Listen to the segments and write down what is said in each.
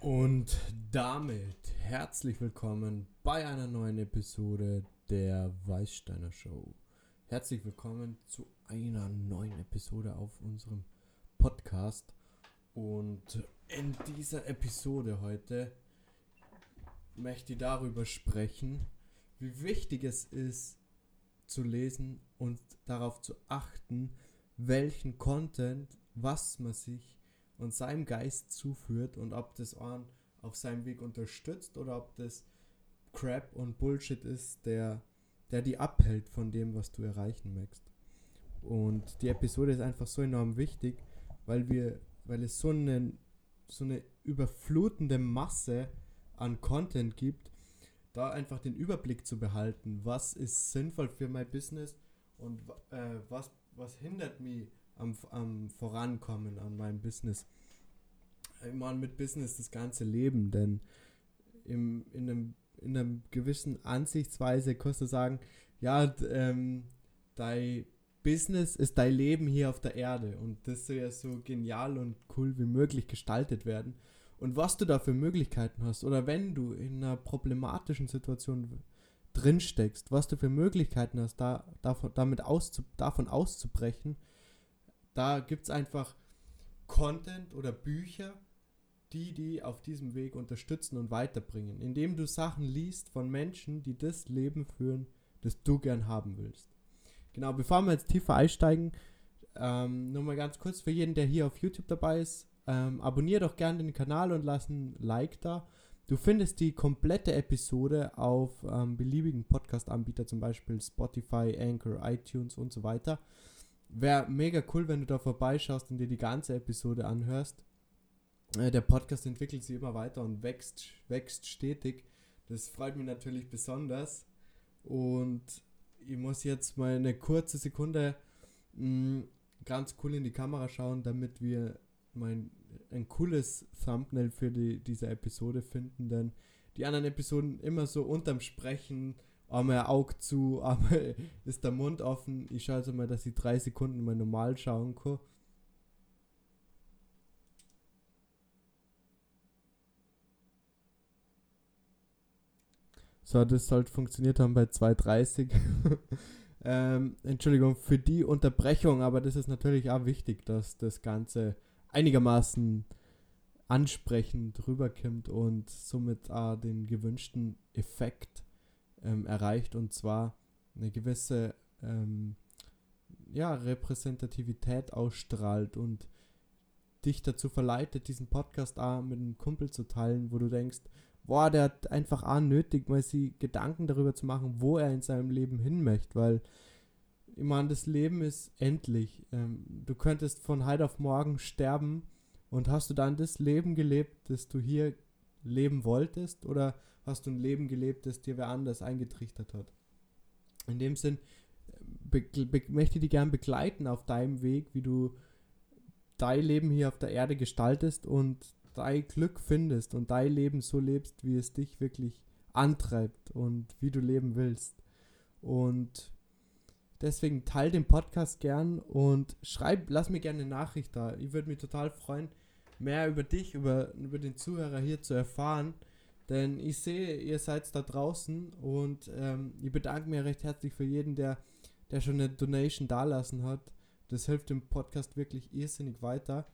Und damit herzlich willkommen bei einer neuen Episode der Weißsteiner Show. Herzlich willkommen zu einer neuen Episode auf unserem Podcast. Und in dieser Episode heute möchte ich darüber sprechen, wie wichtig es ist zu lesen und darauf zu achten, welchen Content, was man sich und seinem Geist zuführt und ob das einen auf seinem Weg unterstützt oder ob das Crap und Bullshit ist, der, der die abhält von dem, was du erreichen möchtest. Und die Episode ist einfach so enorm wichtig, weil wir, weil es so eine, so eine überflutende Masse an Content gibt, da einfach den Überblick zu behalten, was ist sinnvoll für mein Business und äh, was, was hindert mich am, am Vorankommen an meinem Business. Meine mit Business das ganze Leben, denn im, in, einem, in einer gewissen Ansichtsweise kannst du sagen, ja, ähm, dein Business ist dein Leben hier auf der Erde und das soll ja so genial und cool wie möglich gestaltet werden. Und was du da für Möglichkeiten hast, oder wenn du in einer problematischen Situation drin steckst, was du für Möglichkeiten hast, da, davon, damit auszu, davon auszubrechen, da gibt es einfach Content oder Bücher, die die auf diesem Weg unterstützen und weiterbringen, indem du Sachen liest von Menschen, die das Leben führen, das du gern haben willst. Genau, bevor wir jetzt tiefer einsteigen, ähm, nur mal ganz kurz für jeden, der hier auf YouTube dabei ist, ähm, abonniere doch gerne den Kanal und lass ein Like da. Du findest die komplette Episode auf ähm, beliebigen Podcast-Anbieter, zum Beispiel Spotify, Anchor, iTunes und so weiter. Wäre mega cool, wenn du da vorbeischaust und dir die ganze Episode anhörst. Äh, der Podcast entwickelt sich immer weiter und wächst, wächst stetig. Das freut mich natürlich besonders. Und ich muss jetzt mal eine kurze Sekunde mh, mm, ganz cool in die Kamera schauen, damit wir mein, ein cooles Thumbnail für die, diese Episode finden. Denn die anderen Episoden immer so unterm Sprechen einmal Auge zu, einmal ist der Mund offen. Ich schaue also mal, dass ich drei Sekunden mal normal schauen kann. So, das sollte funktioniert haben bei 2,30. ähm, Entschuldigung für die Unterbrechung, aber das ist natürlich auch wichtig, dass das Ganze einigermaßen ansprechend rüberkommt und somit auch den gewünschten Effekt ähm, erreicht und zwar eine gewisse ähm, ja, Repräsentativität ausstrahlt und dich dazu verleitet, diesen Podcast auch mit einem Kumpel zu teilen, wo du denkst, boah, der hat einfach auch nötig, mal sich Gedanken darüber zu machen, wo er in seinem Leben hin möchte, weil ich meine, das Leben ist endlich. Ähm, du könntest von heute auf morgen sterben und hast du dann das Leben gelebt, das du hier leben wolltest oder hast du ein Leben gelebt, das dir wer anders eingetrichtert hat. In dem Sinn möchte ich dich gern begleiten auf deinem Weg, wie du dein Leben hier auf der Erde gestaltest und dein Glück findest und dein Leben so lebst, wie es dich wirklich antreibt und wie du leben willst. Und deswegen teile den Podcast gern und schreib, lass mir gerne eine Nachricht da. Ich würde mich total freuen, mehr über dich, über, über den Zuhörer hier zu erfahren. Denn ich sehe, ihr seid da draußen und ähm, ich bedanke mich recht herzlich für jeden, der, der schon eine Donation dalassen hat. Das hilft dem Podcast wirklich irrsinnig weiter.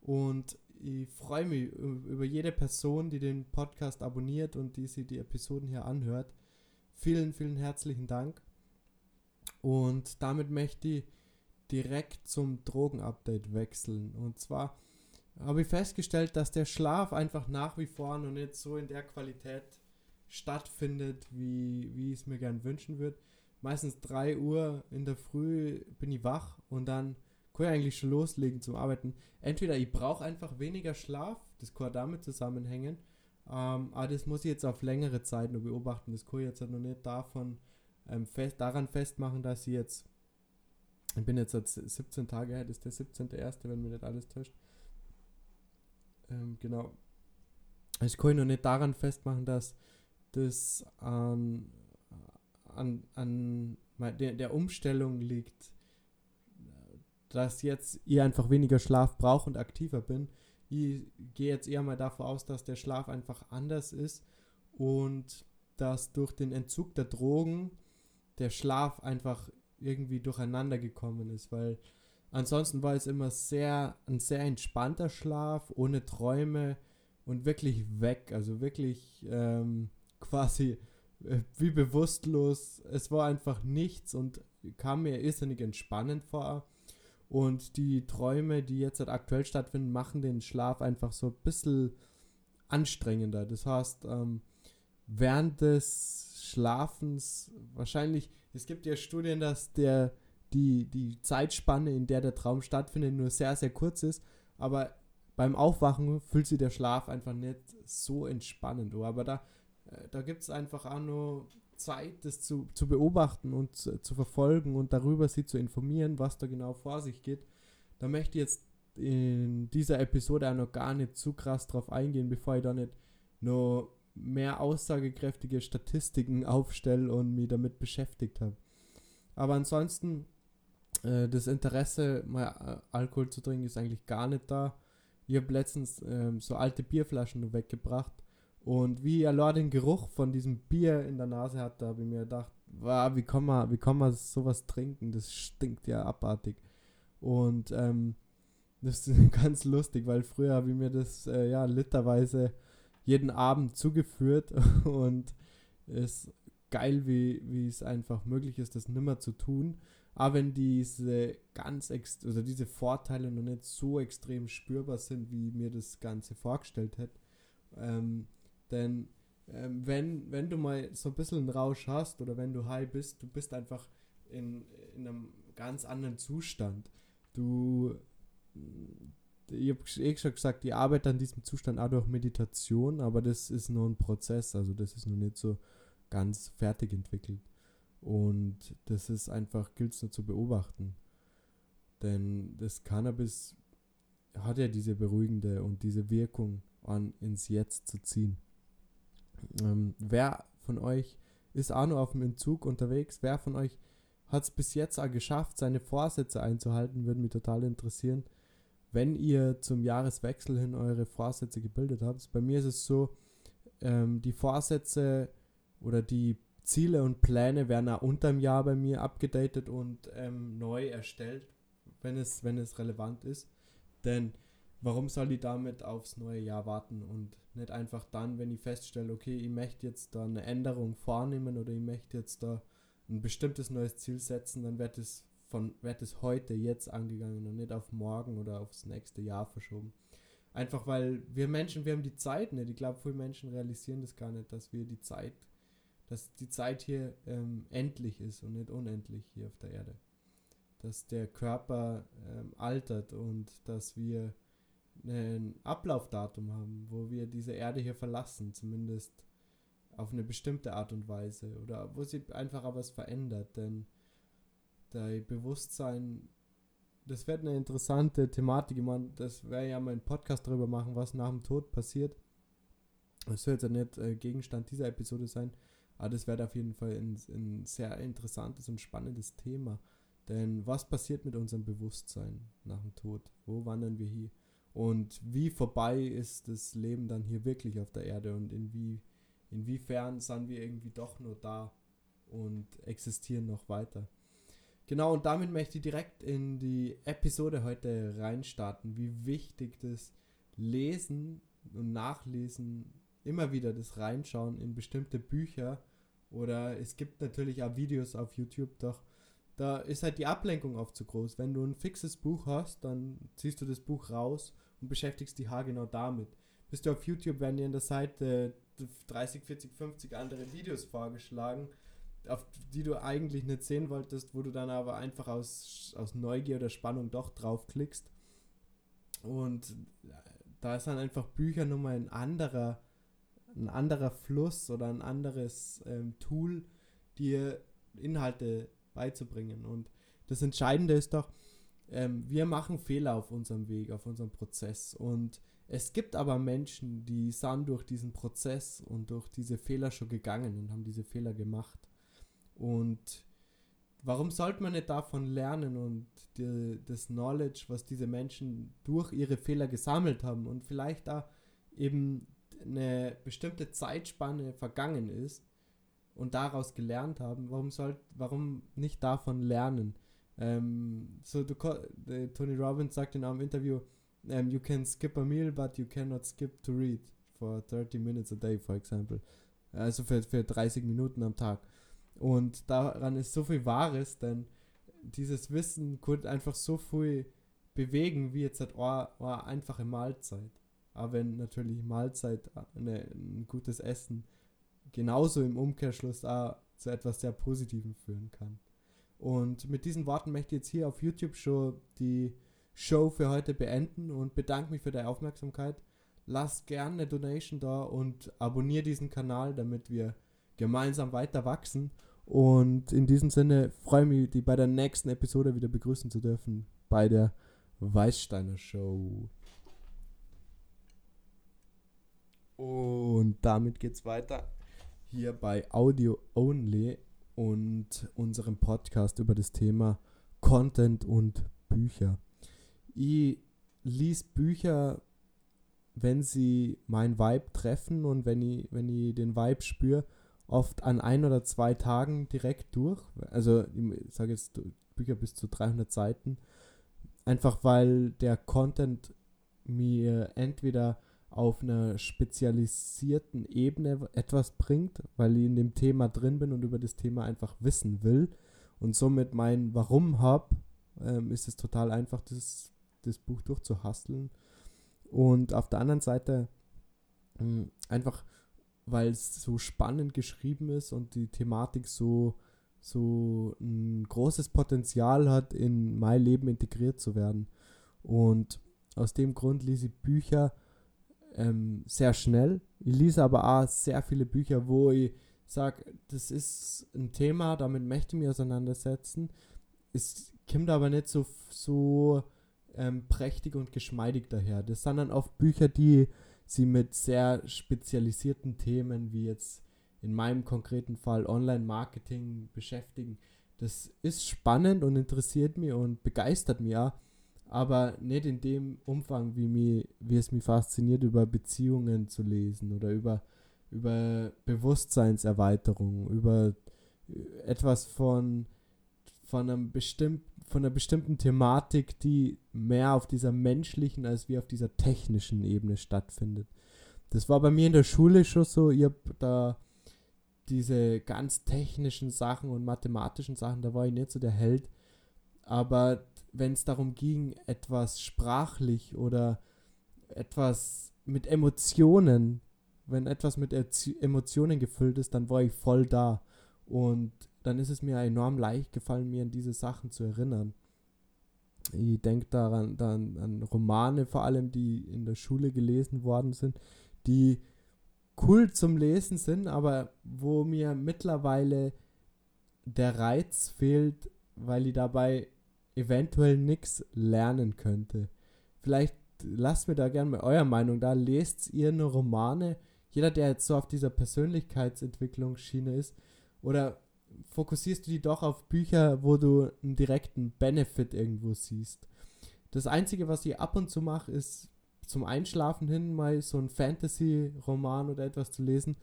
Und ich freue mich über jede Person, die den Podcast abonniert und die sich die Episoden hier anhört. Vielen, vielen herzlichen Dank. Und damit möchte ich direkt zum Drogenupdate wechseln. Und zwar habe ich festgestellt, dass der Schlaf einfach nach wie vor noch nicht so in der Qualität stattfindet, wie, wie ich es mir gern wünschen würde. Meistens 3 Uhr in der Früh bin ich wach und dann kann ich eigentlich schon loslegen zum Arbeiten. Entweder ich brauche einfach weniger Schlaf, das kann damit zusammenhängen, ähm, aber das muss ich jetzt auf längere Zeit nur beobachten. Das kann ich jetzt halt noch nicht davon ähm, fest, daran festmachen, dass ich jetzt, ich bin jetzt seit 17 Tage her, das ist der 17.1., wenn mir nicht alles täuscht, ähm, genau. Ich kann noch nicht daran festmachen, dass das an, an, an der, der Umstellung liegt, dass jetzt ihr einfach weniger Schlaf braucht und aktiver bin. ich gehe jetzt eher mal davon aus, dass der Schlaf einfach anders ist und dass durch den Entzug der Drogen der Schlaf einfach irgendwie durcheinander gekommen ist, weil ansonsten war es immer sehr ein sehr entspannter Schlaf ohne Träume und wirklich weg, also wirklich ähm, quasi äh, wie bewusstlos. Es war einfach nichts und kam mir irrsinnig entspannend vor. Und die Träume, die jetzt halt aktuell stattfinden, machen den Schlaf einfach so ein bisschen anstrengender. Das heißt, ähm, während des Schlafens wahrscheinlich, es gibt ja Studien, dass der, die, die Zeitspanne, in der der Traum stattfindet, nur sehr, sehr kurz ist. Aber beim Aufwachen fühlt sich der Schlaf einfach nicht so entspannend. Aber da, äh, da gibt es einfach auch nur Zeit, das zu, zu beobachten und zu, zu, verfolgen und darüber sie zu informieren, was da genau vor sich geht. Da möchte ich jetzt in dieser Episode auch noch gar nicht zu krass drauf eingehen, bevor ich da nicht noch mehr aussagekräftige Statistiken aufstelle und mich damit beschäftigt habe. Aber ansonsten, äh, das Interesse, mal äh, Alkohol zu trinken, ist eigentlich gar nicht da. Ich habe letztens äh, so alte Bierflaschen weggebracht und wie er den Geruch von diesem Bier in der Nase hat, da habe ich mir gedacht, wow, wie kann man, wie kann man sowas trinken? Das stinkt ja abartig. Und ähm, das ist ganz lustig, weil früher habe ich mir das äh, ja literweise jeden Abend zugeführt und es ist geil, wie, wie es einfach möglich ist, das nimmer zu tun. Aber wenn diese ganz ex oder diese Vorteile noch nicht so extrem spürbar sind, wie mir das Ganze vorgestellt hätte, ähm, denn ähm, wenn, wenn du mal so ein bisschen einen Rausch hast oder wenn du high bist, du bist einfach in, in einem ganz anderen Zustand. Du, ich habe eh schon gesagt, ich arbeite an diesem Zustand auch durch Meditation, aber das ist nur ein Prozess, also das ist noch nicht so ganz fertig entwickelt. Und das ist einfach, gilt es nur zu beobachten. Denn das Cannabis hat ja diese beruhigende und diese Wirkung an ins Jetzt zu ziehen. Ähm, wer von euch ist auch noch auf dem Entzug unterwegs? Wer von euch hat es bis jetzt auch geschafft, seine Vorsätze einzuhalten? Würde mich total interessieren. Wenn ihr zum Jahreswechsel hin eure Vorsätze gebildet habt. Bei mir ist es so, ähm, die Vorsätze oder die Ziele und Pläne werden auch unter dem Jahr bei mir abgedatet und ähm, neu erstellt, wenn es, wenn es relevant ist. Denn warum soll ich damit aufs neue Jahr warten und nicht einfach dann, wenn ich feststelle, okay, ich möchte jetzt da eine Änderung vornehmen oder ich möchte jetzt da ein bestimmtes neues Ziel setzen, dann wird es von wird es heute jetzt angegangen und nicht auf morgen oder aufs nächste Jahr verschoben. Einfach weil wir Menschen, wir haben die Zeit nicht. Ich glaube, viele Menschen realisieren das gar nicht, dass wir die Zeit, dass die Zeit hier ähm, endlich ist und nicht unendlich hier auf der Erde. Dass der Körper ähm, altert und dass wir ein Ablaufdatum haben, wo wir diese Erde hier verlassen, zumindest auf eine bestimmte Art und Weise oder wo sie einfach aber was verändert, denn dein Bewusstsein, das wird eine interessante Thematik, ich meine, das wäre ja mal ein Podcast darüber machen, was nach dem Tod passiert. Das soll jetzt ja nicht äh, Gegenstand dieser Episode sein, aber das wird auf jeden Fall ein, ein sehr interessantes und spannendes Thema. Denn was passiert mit unserem Bewusstsein nach dem Tod? Wo wandern wir hier? Und wie vorbei ist das Leben dann hier wirklich auf der Erde und inwie, inwiefern sind wir irgendwie doch nur da und existieren noch weiter. Genau, und damit möchte ich direkt in die Episode heute reinstarten, wie wichtig das Lesen und Nachlesen, immer wieder das Reinschauen in bestimmte Bücher oder es gibt natürlich auch Videos auf YouTube, doch da ist halt die Ablenkung oft zu groß. Wenn du ein fixes Buch hast, dann ziehst du das Buch raus und beschäftigst dich genau damit. Bist du auf YouTube, werden dir in der Seite 30, 40, 50 andere Videos vorgeschlagen, auf die du eigentlich nicht sehen wolltest, wo du dann aber einfach aus, aus Neugier oder Spannung doch draufklickst. Und da ist dann einfach Bücher nochmal ein anderer, ein anderer Fluss oder ein anderes ähm, Tool, dir Inhalte beizubringen. Und das Entscheidende ist doch, ähm, wir machen Fehler auf unserem Weg, auf unserem Prozess. Und es gibt aber Menschen, die sind durch diesen Prozess und durch diese Fehler schon gegangen und haben diese Fehler gemacht. Und warum sollte man nicht davon lernen und die, das Knowledge, was diese Menschen durch ihre Fehler gesammelt haben und vielleicht da eben eine bestimmte Zeitspanne vergangen ist und daraus gelernt haben, warum soll, warum nicht davon lernen? Ähm, so du, Tony Robbins sagt in einem Interview, um, ähm, you can skip a meal, but you cannot skip to read for 30 minutes a day, for example. Also für, für 30 Minuten am Tag. Und daran ist so viel Wahres, denn dieses Wissen könnte einfach so viel bewegen, wie jetzt halt eine einfache Mahlzeit. Aber wenn natürlich Mahlzeit, eine, ein gutes Essen, genauso im Umkehrschluss auch zu etwas sehr Positivem führen kann. Und mit diesen Worten möchte ich jetzt hier auf YouTube schon die Show für heute beenden und bedanke mich für deine Aufmerksamkeit. Lass gerne eine Donation da und abonniere diesen Kanal, damit wir gemeinsam weiter wachsen. Und in diesem Sinne freue ich mich, die bei der nächsten Episode wieder begrüßen zu dürfen bei der Weißsteiner Show. Und damit geht's weiter hier bei Audio Only und unserem Podcast über das Thema Content und Bücher. Ich lies Bücher, wenn sie mein Vibe treffen und wenn ich, wenn ich den Vibe spüre, oft an ein oder zwei Tagen direkt durch. Also ich sage jetzt Bücher bis zu 300 Seiten. Einfach weil der Content mir entweder auf einer spezialisierten Ebene etwas bringt, weil ich in dem Thema drin bin und über das Thema einfach wissen will und somit mein Warum habe, ähm, ist es total einfach, das, das Buch durchzuhasteln. Und auf der anderen Seite mh, hm, einfach, weil es so spannend geschrieben ist und die Thematik so, so ein großes Potenzial hat, in mein Leben integriert zu werden. Und aus dem Grund lese ich Bücher, ähm, sehr schnell. Ich lese aber auch sehr viele Bücher, wo ich sage, das ist ein Thema, damit möchte ich mich auseinandersetzen. Es kommt aber nicht so, so ähm, prächtig und geschmeidig daher. Das sind dann oft Bücher, die sie mit sehr spezialisierten Themen, wie jetzt in meinem konkreten Fall Online-Marketing beschäftigen. Das ist spannend und interessiert mich und begeistert mich auch aber nicht in dem Umfang, wie, mich, wie es mich fasziniert, über Beziehungen zu lesen oder über, über Bewusstseinserweiterung, über etwas von, von, einem bestimmt, von einer bestimmten Thematik, die mehr auf dieser menschlichen als wie auf dieser technischen Ebene stattfindet. Das war bei mir in der Schule schon so, ich habe da diese ganz technischen Sachen und mathematischen Sachen, da war ich nicht so der Held, aber wenn es darum ging, etwas sprachlich oder etwas mit Emotionen, wenn etwas mit Emotionen gefüllt ist, dann war ich voll da. Und dann ist es mir enorm leicht gefallen, mir an diese Sachen zu erinnern. Ich denke daran dann an Romane vor allem, die in der Schule gelesen worden sind, die cool zum Lesen sind, aber wo mir mittlerweile der Reiz fehlt, weil ich dabei eventuell nichts lernen könnte. Vielleicht lasst mir da gerne mal eure Meinung da. Lest ihr eine Romane? Jeder, der jetzt so auf dieser Persönlichkeitsentwicklungsschiene ist, oder fokussierst du die doch auf Bücher, wo du einen direkten Benefit irgendwo siehst? Das Einzige, was ich ab und zu mache, ist zum Einschlafen hin mal so ein Fantasy-Roman oder etwas zu lesen.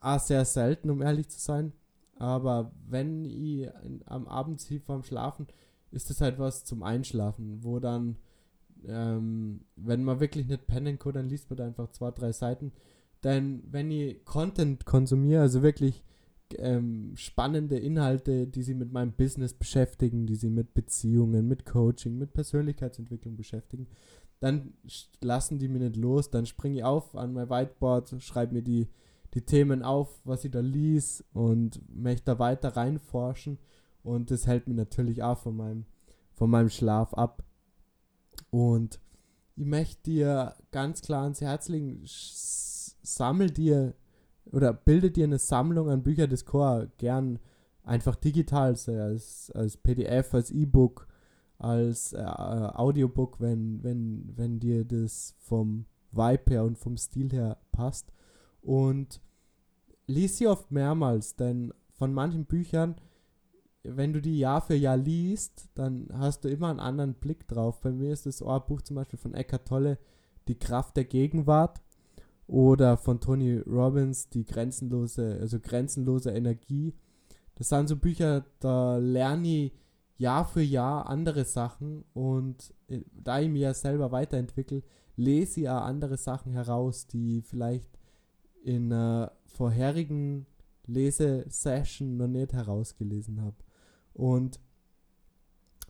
Ah, sehr selten, um ehrlich zu sein. Aber wenn ich am Abend sie vorm Schlafen ist das halt was zum Einschlafen, wo dann, ähm, wenn man wirklich nicht pennen kann, dann liest man da einfach zwei, drei Seiten. Denn wenn ich Content konsumiere, also wirklich ähm, spannende Inhalte, die sie mit meinem Business beschäftigen, die sie mit Beziehungen, mit Coaching, mit Persönlichkeitsentwicklung beschäftigen, dann lassen die mir nicht los, dann springe ich auf an mein Whiteboard, schreibe mir die, die Themen auf, was ich da lies und möchte da weiter reinforschen und das hält mich natürlich auch von meinem, von meinem Schlaf ab. Und ich möchte dir ganz klar ans Herz legen, sammel dir oder bilde dir eine Sammlung an Bücher des Chor, gern einfach digital, als, als PDF, als E-Book, als äh, Audiobook, wenn, wenn, wenn dir das vom Vibe her und vom Stil her passt. Und lies sie oft mehrmals, denn von manchen Büchern wenn du die Jahr für Jahr liest, dann hast du immer einen anderen Blick drauf. Bei mir ist das Ohrbuch zum Beispiel von Eckhart Tolle, Die Kraft der Gegenwart. Oder von Tony Robbins, die grenzenlose, also grenzenlose Energie. Das sind so Bücher, da lerne ich Jahr für Jahr andere Sachen und äh, da ich mich ja selber weiterentwickle, lese ich auch andere Sachen heraus, die vielleicht in einer vorherigen Lesesession noch nicht herausgelesen habe. Und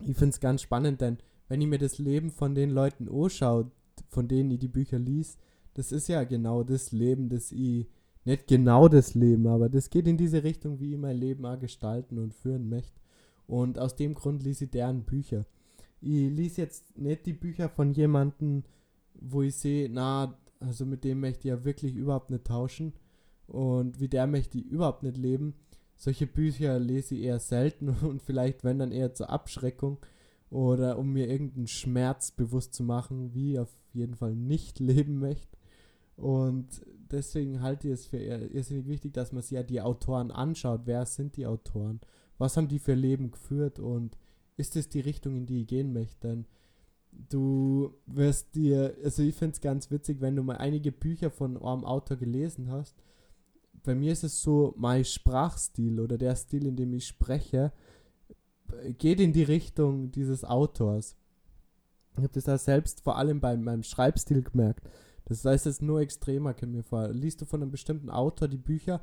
ich finde es ganz spannend, denn wenn ich mir das Leben von den Leuten anschaue, von denen ich die Bücher liest, das ist ja genau das Leben, das ich, nicht genau das Leben, aber das geht in diese Richtung, wie ich mein Leben auch gestalten und führen möchte. Und aus dem Grund lese ich deren Bücher. Ich lese jetzt nicht die Bücher von jemandem, wo ich sehe, na, also mit dem möchte ich ja wirklich überhaupt nicht tauschen und wie der möchte ich überhaupt nicht leben. Solche Bücher lese ich eher selten und vielleicht wenn dann eher zur Abschreckung oder um mir irgendeinen Schmerz bewusst zu machen, wie ich auf jeden Fall nicht leben möchte. Und deswegen halte ich es für irrsinnig wichtig, dass man sich ja die Autoren anschaut. Wer sind die Autoren? Was haben die für Leben geführt? Und ist es die Richtung, in die ich gehen möchte? Denn du wirst dir, also ich finde es ganz witzig, wenn du mal einige Bücher von einem Autor gelesen hast. Bei mir ist es so, mein Sprachstil oder der Stil, in dem ich spreche, geht in die Richtung dieses Autors. Ich habe das da selbst vor allem bei meinem Schreibstil gemerkt. Das heißt jetzt nur extremer, kann mir vor. Liest du von einem bestimmten Autor die Bücher,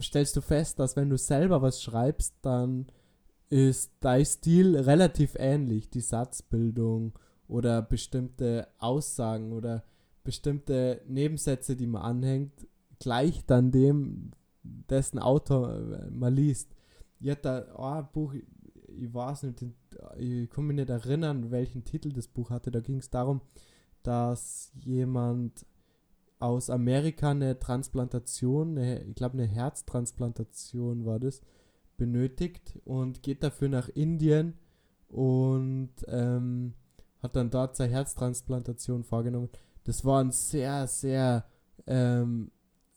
stellst du fest, dass wenn du selber was schreibst, dann ist dein Stil relativ ähnlich. Die Satzbildung oder bestimmte Aussagen oder bestimmte Nebensätze, die man anhängt, gleich dann dem, dessen Autor äh, man liest. Ich hatte da oh, ein Buch, ich weiß nicht, ich kann mich nicht erinnern, welchen Titel das Buch hatte. Da ging es darum, dass jemand aus Amerika eine Transplantation, eine, ich glaube eine Herztransplantation war das, benötigt und geht dafür nach Indien und ähm, hat dann dort seine Herztransplantation vorgenommen. Das war ein sehr, sehr, ähm,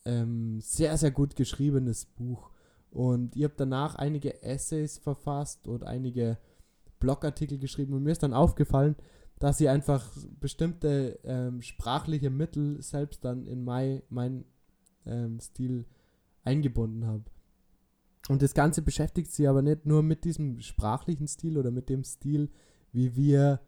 ähm, sehr, sehr gut geschriebenes Buch. Und ich habe danach einige Essays verfasst und einige Blogartikel geschrieben und mir ist dann aufgefallen, dass ich einfach bestimmte ähm, sprachliche Mittel selbst dann in mein, mein ähm, Stil eingebunden habe. Und das Ganze beschäftigt sich aber nicht nur mit diesem sprachlichen Stil oder mit dem Stil, wie wir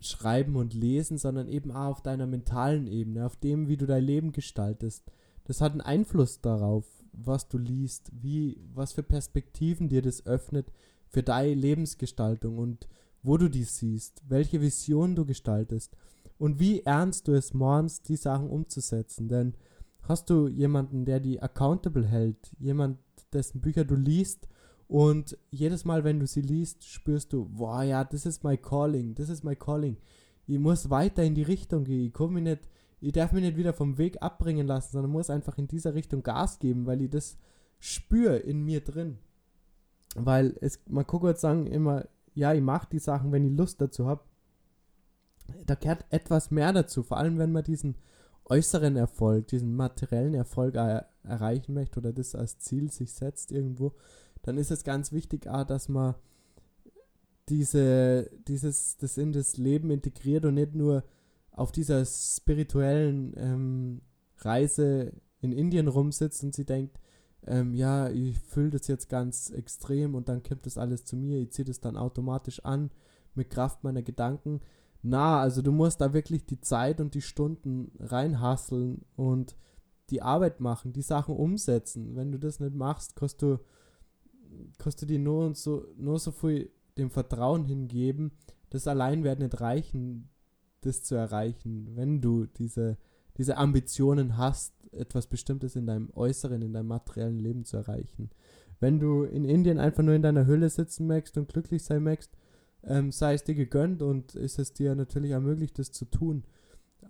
schreiben und lesen, sondern eben auch auf deiner mentalen Ebene, auf dem, wie du dein Leben gestaltest. Das hat einen Einfluss darauf, was du liest, wie, was für Perspektiven dir das öffnet für deine Lebensgestaltung und wo du die siehst, welche Vision du gestaltest und wie ernst du es meinst, die Sachen umzusetzen. Denn hast du jemanden, der die accountable hält, jemand, dessen Bücher du liest und jedes Mal, wenn du sie liest, spürst du, boah, ja, das ist my calling, das ist my calling. Ich muss weiter in die Richtung gehen. Ich komme nicht, ich darf mich nicht wieder vom Weg abbringen lassen, sondern muss einfach in dieser Richtung Gas geben, weil ich das spüre in mir drin. Weil es, man kann kurz sagen immer, ja, ich mache die Sachen, wenn ich Lust dazu habe. Da gehört etwas mehr dazu, vor allem wenn man diesen äußeren Erfolg, diesen materiellen Erfolg er erreichen möchte oder das als Ziel sich setzt irgendwo, dann ist es ganz wichtig, auch, dass man diese, dieses, das in das Leben integriert und nicht nur auf dieser spirituellen ähm, Reise in Indien rumsitzt und sie denkt, ähm, ja, ich fühle das jetzt ganz extrem und dann kommt das alles zu mir, ich ziehe das dann automatisch an mit Kraft meiner Gedanken, na, also du musst da wirklich die Zeit und die Stunden reinhasseln und die Arbeit machen, die Sachen umsetzen. Wenn du das nicht machst, kannst du, kannst du dir nur und so, nur so viel dem Vertrauen hingeben. Das allein wird nicht reichen, das zu erreichen, wenn du diese, diese Ambitionen hast, etwas Bestimmtes in deinem Äußeren, in deinem materiellen Leben zu erreichen. Wenn du in Indien einfach nur in deiner Höhle sitzen möchtest und glücklich sein möchtest, ähm, sei es dir gegönnt und ist es dir natürlich ermöglicht, das zu tun.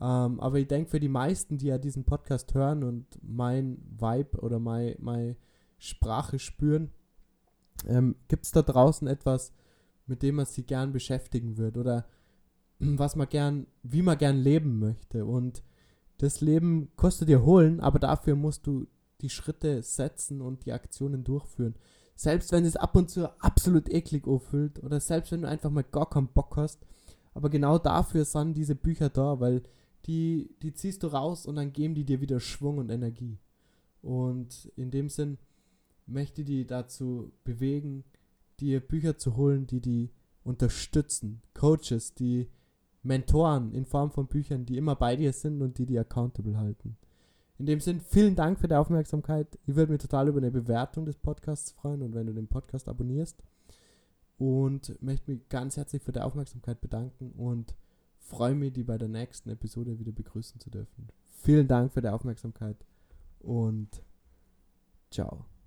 Ähm, aber ich denke, für die meisten, die ja diesen Podcast hören und mein Vibe oder meine mein Sprache spüren, ähm, gibt es da draußen etwas, mit dem man sich gern beschäftigen wird oder was man gern, wie man gern leben möchte. Und das Leben kostet dir holen, aber dafür musst du die Schritte setzen und die Aktionen durchführen. Selbst wenn es ab und zu absolut eklig auffüllt oder selbst wenn du einfach mal gar keinen Bock hast. Aber genau dafür sind diese Bücher da, weil die, die ziehst du raus und dann geben die dir wieder Schwung und Energie. Und in dem Sinn möchte die dazu bewegen, dir Bücher zu holen, die die unterstützen. Coaches, die Mentoren in Form von Büchern, die immer bei dir sind und die die accountable halten. In dem Sinn, vielen Dank für die Aufmerksamkeit. Ich würde mich total über eine Bewertung des Podcasts freuen und wenn du den Podcast abonnierst. Und möchte mich ganz herzlich für die Aufmerksamkeit bedanken und freue mich, die bei der nächsten Episode wieder begrüßen zu dürfen. Vielen Dank für die Aufmerksamkeit und ciao.